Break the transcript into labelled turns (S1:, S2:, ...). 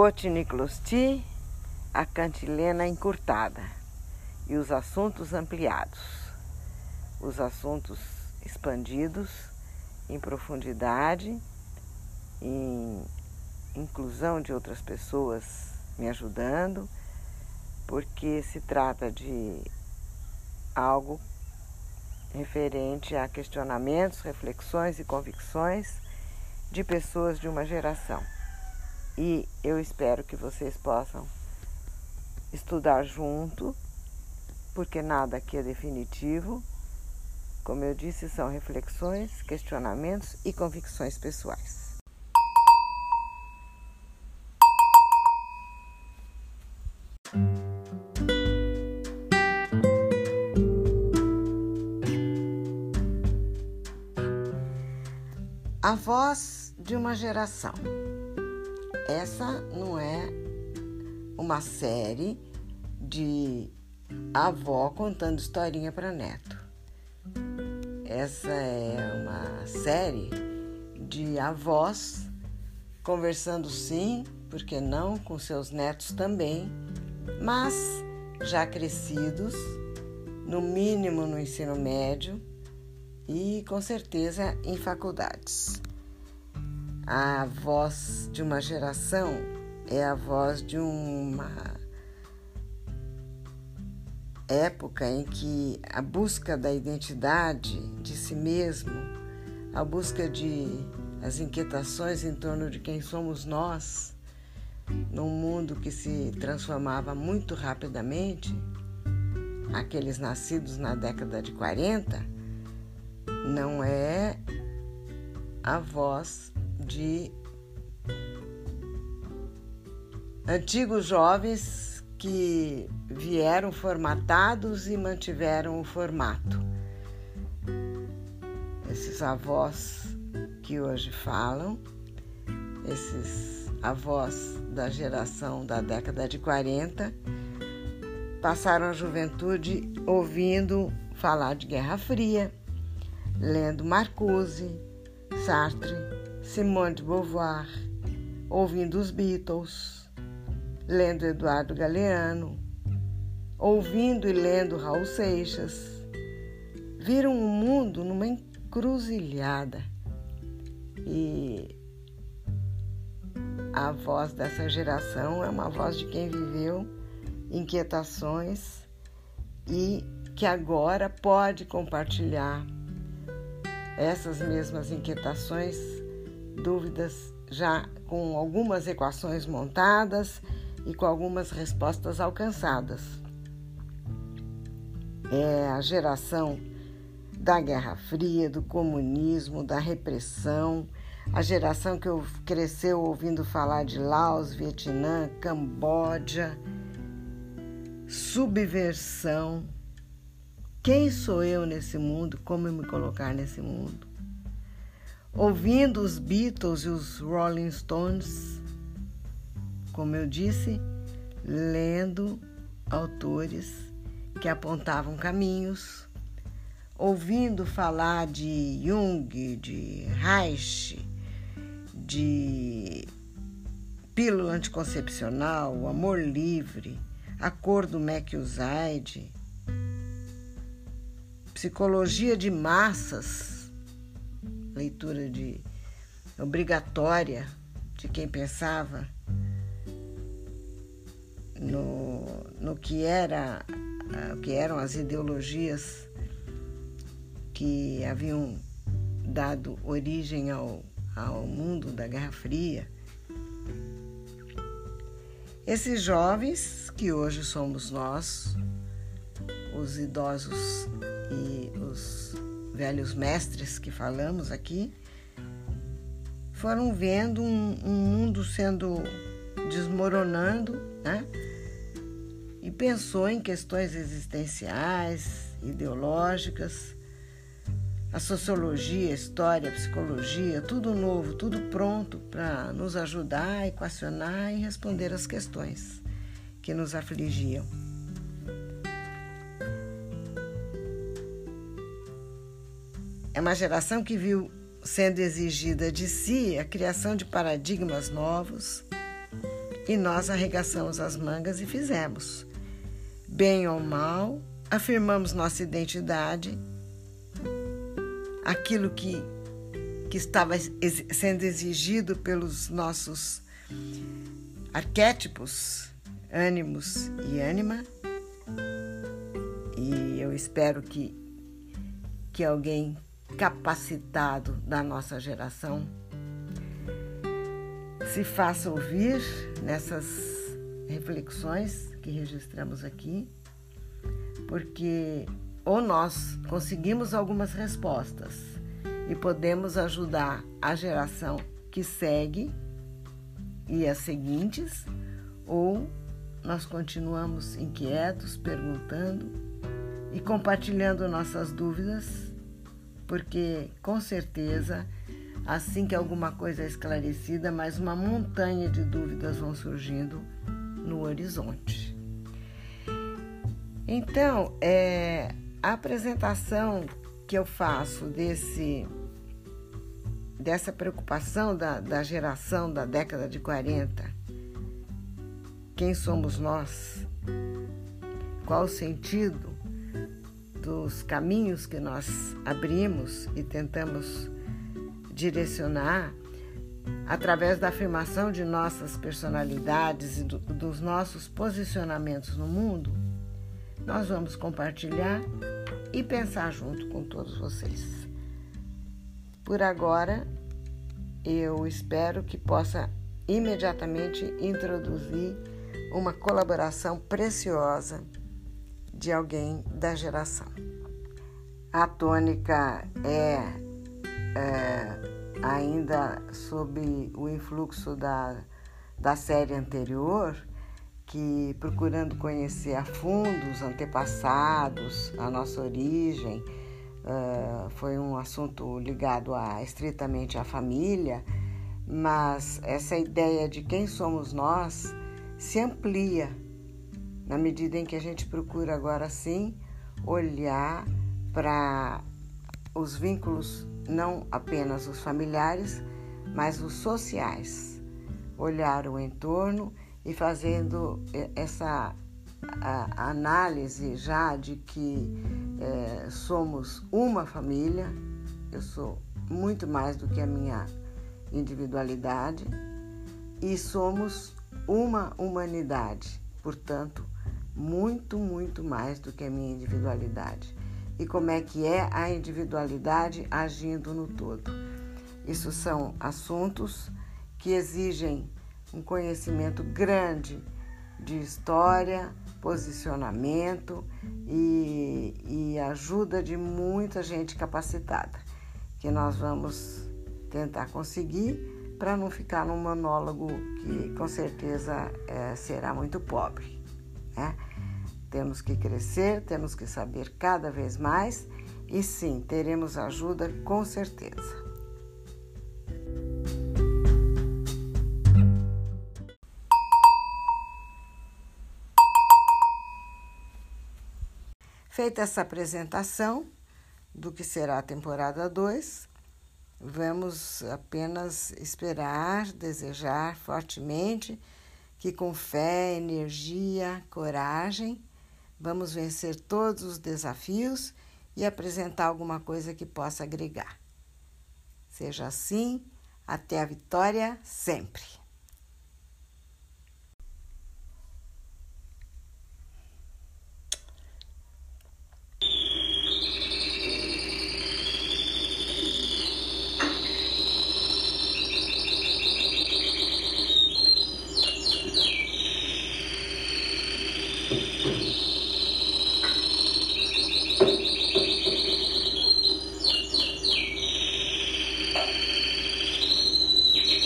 S1: cotiniclosti, a cantilena encurtada e os assuntos ampliados, os assuntos expandidos em profundidade, em inclusão de outras pessoas me ajudando, porque se trata de algo referente a questionamentos, reflexões e convicções de pessoas de uma geração. E eu espero que vocês possam estudar junto, porque nada aqui é definitivo. Como eu disse, são reflexões, questionamentos e convicções pessoais. A voz de uma geração. Essa não é uma série de avó contando historinha para neto. Essa é uma série de avós conversando sim, porque não, com seus netos também, mas já crescidos, no mínimo no ensino médio e com certeza em faculdades. A voz de uma geração é a voz de uma época em que a busca da identidade de si mesmo, a busca de as inquietações em torno de quem somos nós, num mundo que se transformava muito rapidamente, aqueles nascidos na década de 40, não é a voz de antigos jovens que vieram formatados e mantiveram o formato. Esses avós que hoje falam, esses avós da geração da década de 40, passaram a juventude ouvindo falar de Guerra Fria, lendo Marcuse, Sartre, Simone de Beauvoir, ouvindo os Beatles, lendo Eduardo Galeano, ouvindo e lendo Raul Seixas. Viram o mundo numa encruzilhada e a voz dessa geração é uma voz de quem viveu inquietações e que agora pode compartilhar essas mesmas inquietações, dúvidas já com algumas equações montadas e com algumas respostas alcançadas. É a geração da Guerra Fria, do comunismo, da repressão, a geração que cresceu ouvindo falar de Laos, Vietnã, Camboja, subversão quem sou eu nesse mundo? Como eu me colocar nesse mundo? Ouvindo os Beatles e os Rolling Stones, como eu disse, lendo autores que apontavam caminhos, ouvindo falar de Jung, de Reich, de pílula anticoncepcional, o amor livre, a cor do Psicologia de massas, leitura de obrigatória de quem pensava no, no que era o que eram as ideologias que haviam dado origem ao, ao mundo da Guerra Fria. Esses jovens que hoje somos nós, os idosos e os velhos mestres que falamos aqui foram vendo um, um mundo sendo desmoronando, né? E pensou em questões existenciais, ideológicas, a sociologia, a história, a psicologia, tudo novo, tudo pronto para nos ajudar equacionar e responder às questões que nos afligiam. É uma geração que viu sendo exigida de si a criação de paradigmas novos e nós arregaçamos as mangas e fizemos. Bem ou mal, afirmamos nossa identidade, aquilo que, que estava sendo exigido pelos nossos arquétipos, ânimos e ânima. E eu espero que, que alguém capacitado da nossa geração se faça ouvir nessas reflexões que registramos aqui, porque ou nós conseguimos algumas respostas e podemos ajudar a geração que segue e as seguintes, ou nós continuamos inquietos, perguntando e compartilhando nossas dúvidas, porque com certeza Assim que alguma coisa é esclarecida, mais uma montanha de dúvidas vão surgindo no horizonte. Então, é, a apresentação que eu faço desse dessa preocupação da, da geração da década de 40, quem somos nós? Qual o sentido dos caminhos que nós abrimos e tentamos direcionar através da afirmação de nossas personalidades e do, dos nossos posicionamentos no mundo, nós vamos compartilhar e pensar junto com todos vocês. Por agora, eu espero que possa imediatamente introduzir uma colaboração preciosa de alguém da geração. A tônica é, é ainda sob o influxo da, da série anterior, que procurando conhecer a fundo os antepassados, a nossa origem, foi um assunto ligado a, estritamente à família, mas essa ideia de quem somos nós se amplia na medida em que a gente procura agora sim olhar para os vínculos não apenas os familiares, mas os sociais. Olhar o entorno e fazendo essa análise já de que é, somos uma família, eu sou muito mais do que a minha individualidade, e somos uma humanidade, portanto, muito, muito mais do que a minha individualidade e como é que é a individualidade agindo no todo. Isso são assuntos que exigem um conhecimento grande de história, posicionamento e, e ajuda de muita gente capacitada, que nós vamos tentar conseguir para não ficar num monólogo que com certeza é, será muito pobre. Né? Temos que crescer, temos que saber cada vez mais e sim, teremos ajuda com certeza. Feita essa apresentação do que será a temporada 2, vamos apenas esperar, desejar fortemente que com fé, energia, coragem, Vamos vencer todos os desafios e apresentar alguma coisa que possa agregar. Seja assim, até a vitória sempre.